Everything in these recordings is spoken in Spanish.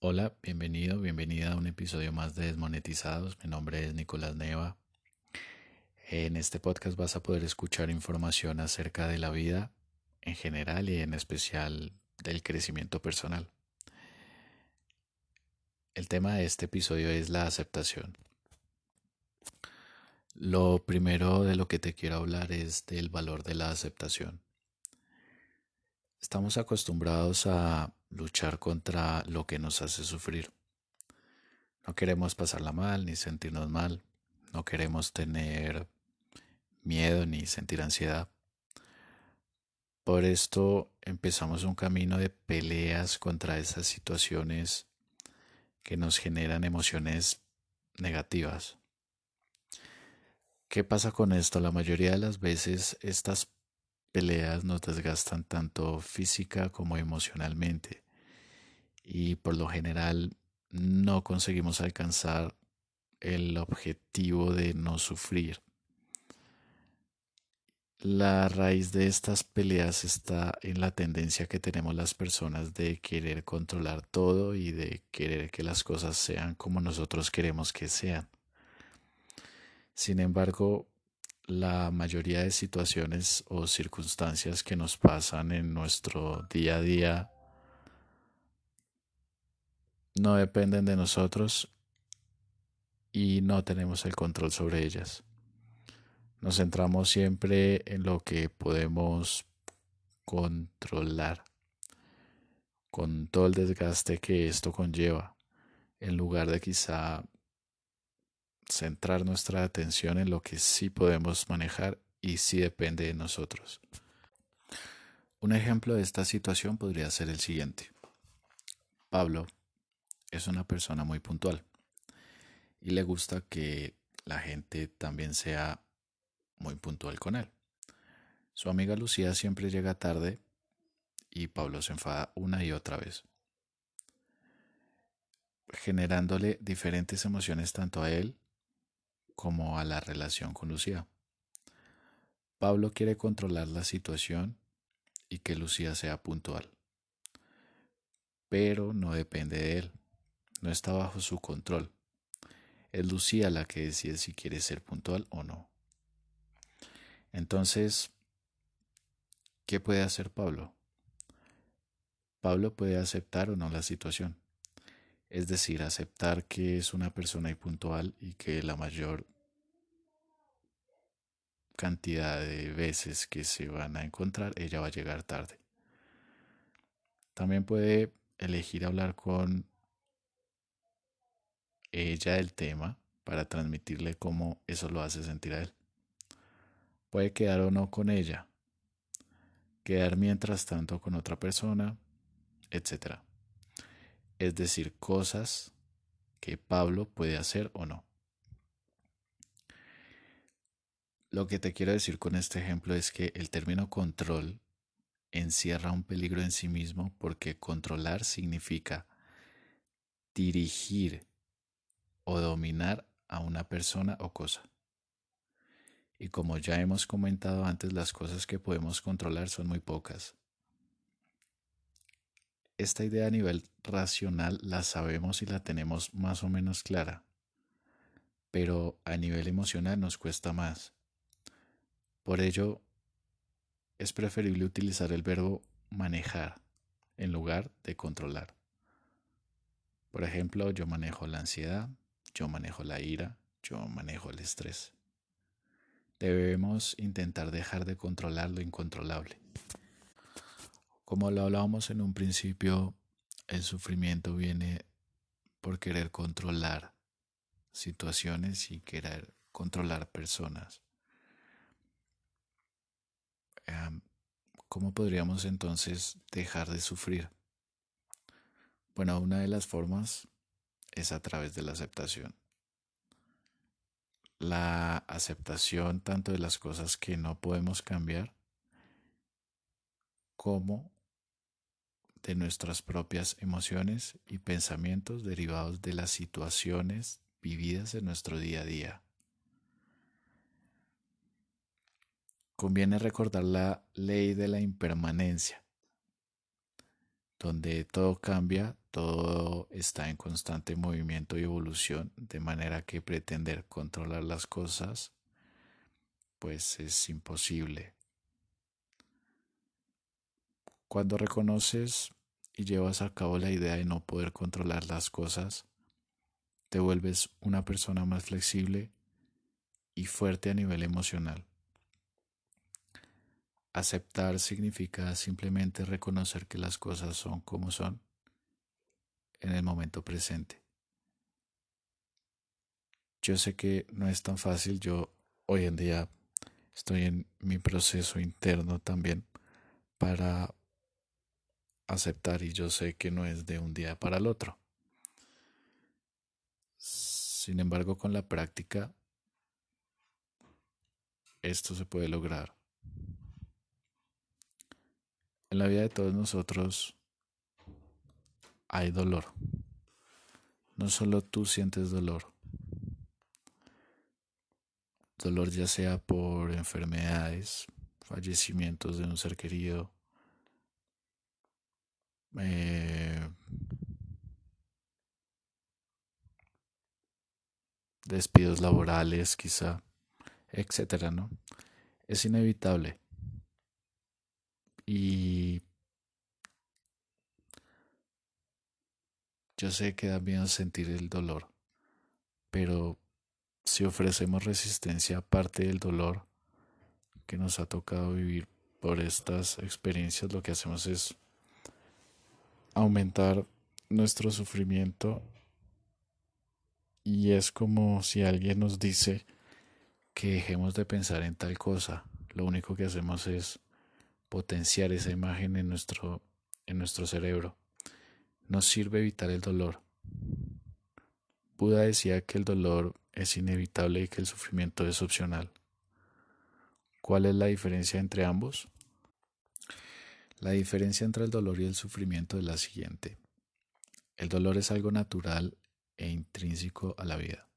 Hola, bienvenido, bienvenida a un episodio más de Desmonetizados. Mi nombre es Nicolás Neva. En este podcast vas a poder escuchar información acerca de la vida en general y en especial del crecimiento personal. El tema de este episodio es la aceptación. Lo primero de lo que te quiero hablar es del valor de la aceptación. Estamos acostumbrados a luchar contra lo que nos hace sufrir. No queremos pasarla mal ni sentirnos mal. No queremos tener miedo ni sentir ansiedad. Por esto empezamos un camino de peleas contra esas situaciones que nos generan emociones negativas. ¿Qué pasa con esto? La mayoría de las veces estas peleas nos desgastan tanto física como emocionalmente y por lo general no conseguimos alcanzar el objetivo de no sufrir. La raíz de estas peleas está en la tendencia que tenemos las personas de querer controlar todo y de querer que las cosas sean como nosotros queremos que sean. Sin embargo, la mayoría de situaciones o circunstancias que nos pasan en nuestro día a día no dependen de nosotros y no tenemos el control sobre ellas. Nos centramos siempre en lo que podemos controlar, con todo el desgaste que esto conlleva, en lugar de quizá centrar nuestra atención en lo que sí podemos manejar y sí depende de nosotros. Un ejemplo de esta situación podría ser el siguiente. Pablo es una persona muy puntual y le gusta que la gente también sea muy puntual con él. Su amiga Lucía siempre llega tarde y Pablo se enfada una y otra vez, generándole diferentes emociones tanto a él como a la relación con Lucía. Pablo quiere controlar la situación y que Lucía sea puntual, pero no depende de él, no está bajo su control. Es Lucía la que decide si quiere ser puntual o no. Entonces, ¿qué puede hacer Pablo? Pablo puede aceptar o no la situación es decir, aceptar que es una persona impuntual y que la mayor cantidad de veces que se van a encontrar, ella va a llegar tarde. También puede elegir hablar con ella del tema para transmitirle cómo eso lo hace sentir a él. Puede quedar o no con ella, quedar mientras tanto con otra persona, etc es decir, cosas que Pablo puede hacer o no. Lo que te quiero decir con este ejemplo es que el término control encierra un peligro en sí mismo porque controlar significa dirigir o dominar a una persona o cosa. Y como ya hemos comentado antes, las cosas que podemos controlar son muy pocas esta idea a nivel racional la sabemos y la tenemos más o menos clara, pero a nivel emocional nos cuesta más. Por ello, es preferible utilizar el verbo manejar en lugar de controlar. Por ejemplo, yo manejo la ansiedad, yo manejo la ira, yo manejo el estrés. Debemos intentar dejar de controlar lo incontrolable. Como lo hablábamos en un principio, el sufrimiento viene por querer controlar situaciones y querer controlar personas. ¿Cómo podríamos entonces dejar de sufrir? Bueno, una de las formas es a través de la aceptación. La aceptación tanto de las cosas que no podemos cambiar como de nuestras propias emociones y pensamientos derivados de las situaciones vividas en nuestro día a día. Conviene recordar la ley de la impermanencia, donde todo cambia, todo está en constante movimiento y evolución, de manera que pretender controlar las cosas pues es imposible. Cuando reconoces y llevas a cabo la idea de no poder controlar las cosas, te vuelves una persona más flexible y fuerte a nivel emocional. Aceptar significa simplemente reconocer que las cosas son como son en el momento presente. Yo sé que no es tan fácil, yo hoy en día estoy en mi proceso interno también para aceptar y yo sé que no es de un día para el otro. Sin embargo, con la práctica, esto se puede lograr. En la vida de todos nosotros hay dolor. No solo tú sientes dolor. Dolor ya sea por enfermedades, fallecimientos de un ser querido, eh, despidos laborales, quizá, etcétera, ¿no? Es inevitable. Y yo sé que da miedo sentir el dolor, pero si ofrecemos resistencia aparte del dolor que nos ha tocado vivir por estas experiencias, lo que hacemos es aumentar nuestro sufrimiento y es como si alguien nos dice que dejemos de pensar en tal cosa. Lo único que hacemos es potenciar esa imagen en nuestro, en nuestro cerebro. Nos sirve evitar el dolor. Buda decía que el dolor es inevitable y que el sufrimiento es opcional. ¿Cuál es la diferencia entre ambos? La diferencia entre el dolor y el sufrimiento es la siguiente. El dolor es algo natural e intrínseco a la vida.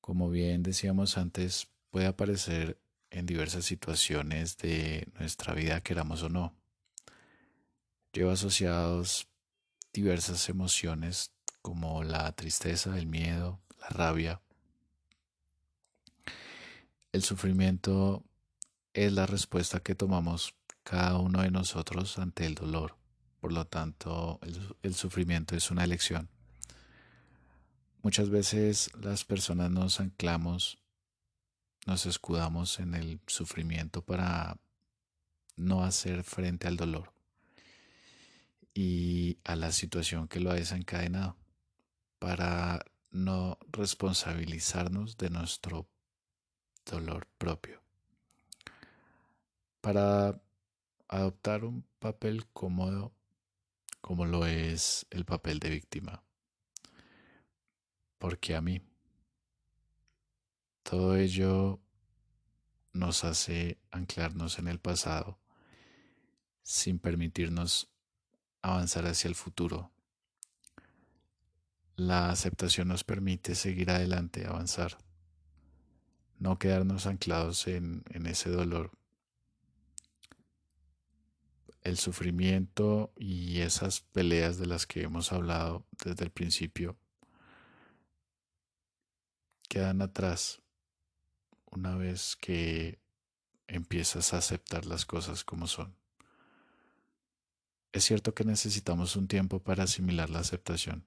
Como bien decíamos antes, puede aparecer en diversas situaciones de nuestra vida, queramos o no. Lleva asociados diversas emociones como la tristeza, el miedo, la rabia. El sufrimiento es la respuesta que tomamos cada uno de nosotros ante el dolor. Por lo tanto, el, sufrimiento es una elección. Muchas veces las personas nos anclamos, nos escudamos en el sufrimiento para no hacer frente al dolor y a la situación que lo ha desencadenado, para no responsabilizarnos de nuestro dolor propio. Para adoptar un papel cómodo como lo es el papel de víctima. Porque a mí todo ello nos hace anclarnos en el pasado sin permitirnos avanzar hacia el futuro. La aceptación nos permite seguir adelante, avanzar, no quedarnos anclados en, en ese dolor el sufrimiento y esas peleas de las que hemos hablado desde el principio quedan atrás una vez que empiezas a aceptar las cosas como son. Es cierto que necesitamos un tiempo para asimilar la aceptación,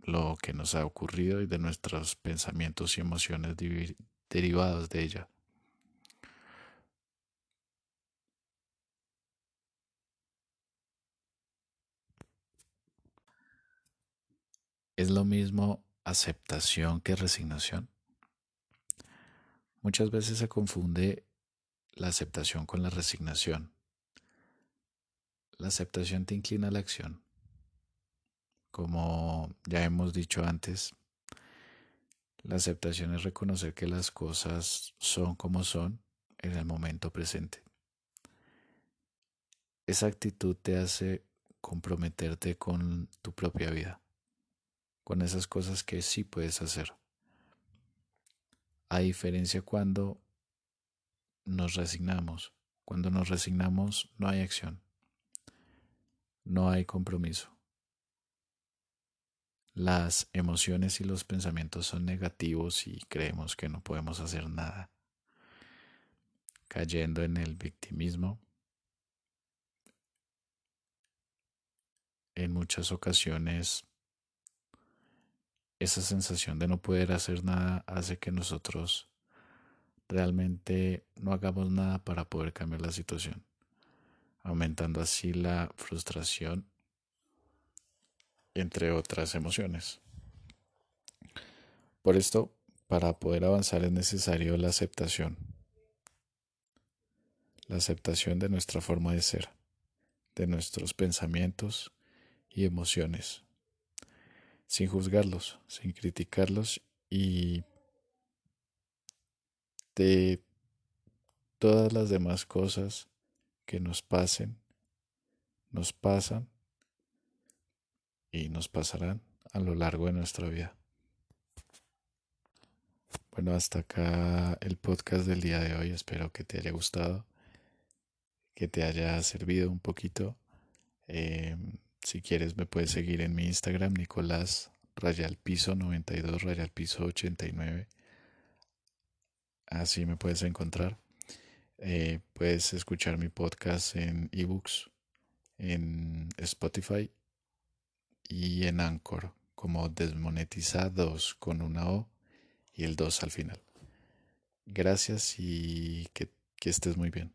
lo que nos ha ocurrido y de nuestros pensamientos y emociones derivados de ella. ¿Es lo mismo aceptación que resignación? Muchas veces se confunde la aceptación con la resignación. La aceptación te inclina a la acción. Como ya hemos dicho antes, la aceptación es reconocer que las cosas son como son en el momento presente. Esa actitud te hace comprometerte con tu propia vida con esas cosas que sí puedes hacer. A diferencia cuando nos resignamos. Cuando nos resignamos no hay acción. no hay compromiso. Las emociones y los pensamientos son negativos y creemos que no podemos hacer nada, cayendo en el victimismo. En muchas ocasiones esa sensación de no poder hacer nada hace que nosotros realmente no hagamos nada para poder cambiar la situación, aumentando así la frustración, entre otras emociones. Por esto, para poder avanzar es necesario la aceptación, la aceptación de nuestra forma de ser, de nuestros pensamientos y emociones sin juzgarlos, sin criticarlos y de todas las demás cosas que nos pasen, nos pasan y nos pasarán a lo largo de nuestra vida. Bueno, hasta acá el podcast del día de hoy. Espero que te haya gustado, que te haya servido un poquito. Eh, si quieres me puedes seguir en mi Instagram, Nicolás Rayalpiso 92, Rayalpiso 89. Así me puedes encontrar. Eh, puedes escuchar mi podcast en ebooks, en Spotify y en Anchor como desmonetizados con una O y el 2 al final. Gracias y que estés muy bien.